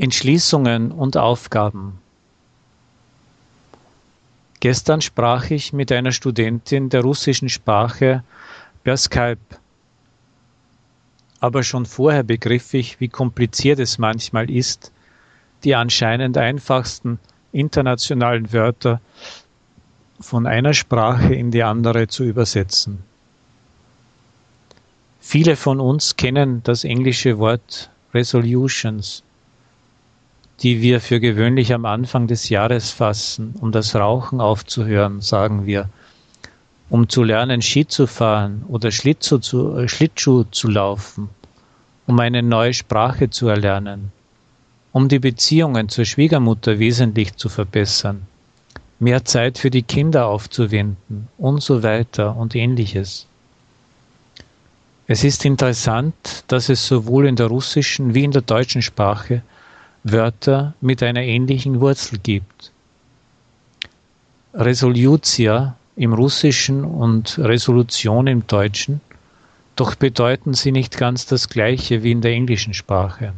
Entschließungen und Aufgaben. Gestern sprach ich mit einer Studentin der russischen Sprache per Skype. Aber schon vorher begriff ich, wie kompliziert es manchmal ist, die anscheinend einfachsten internationalen Wörter von einer Sprache in die andere zu übersetzen. Viele von uns kennen das englische Wort Resolutions die wir für gewöhnlich am Anfang des Jahres fassen, um das Rauchen aufzuhören, sagen wir, um zu lernen, Ski zu fahren oder Schlittschuh zu, äh, Schlittschuh zu laufen, um eine neue Sprache zu erlernen, um die Beziehungen zur Schwiegermutter wesentlich zu verbessern, mehr Zeit für die Kinder aufzuwenden und so weiter und ähnliches. Es ist interessant, dass es sowohl in der russischen wie in der deutschen Sprache Wörter mit einer ähnlichen Wurzel gibt. Resolutia im Russischen und Resolution im Deutschen, doch bedeuten sie nicht ganz das gleiche wie in der englischen Sprache.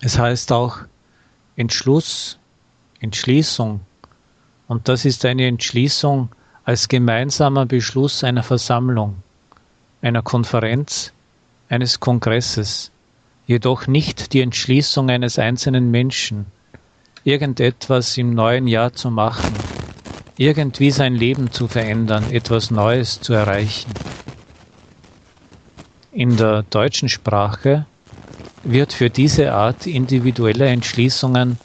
Es heißt auch Entschluss, Entschließung, und das ist eine Entschließung als gemeinsamer Beschluss einer Versammlung, einer Konferenz, eines Kongresses jedoch nicht die Entschließung eines einzelnen Menschen, irgendetwas im neuen Jahr zu machen, irgendwie sein Leben zu verändern, etwas Neues zu erreichen. In der deutschen Sprache wird für diese Art individueller Entschließungen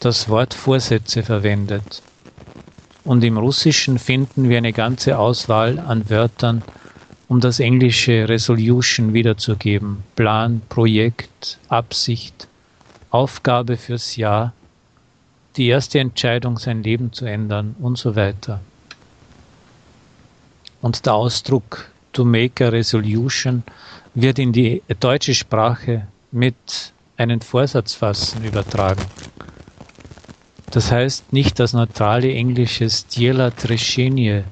das Wort Vorsätze verwendet. Und im Russischen finden wir eine ganze Auswahl an Wörtern, um das englische Resolution wiederzugeben. Plan, Projekt, Absicht, Aufgabe fürs Jahr, die erste Entscheidung, sein Leben zu ändern und so weiter. Und der Ausdruck to make a resolution wird in die deutsche Sprache mit einen Vorsatz fassen übertragen. Das heißt nicht das neutrale englische Stiela Trescenie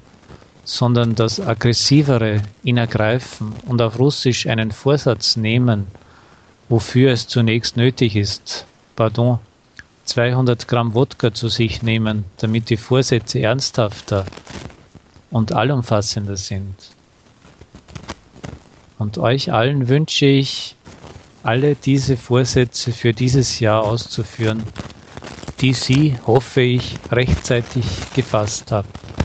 sondern das aggressivere ihn ergreifen und auf Russisch einen Vorsatz nehmen, wofür es zunächst nötig ist, pardon, 200 Gramm Wodka zu sich nehmen, damit die Vorsätze ernsthafter und allumfassender sind. Und euch allen wünsche ich, alle diese Vorsätze für dieses Jahr auszuführen, die Sie, hoffe ich, rechtzeitig gefasst habt.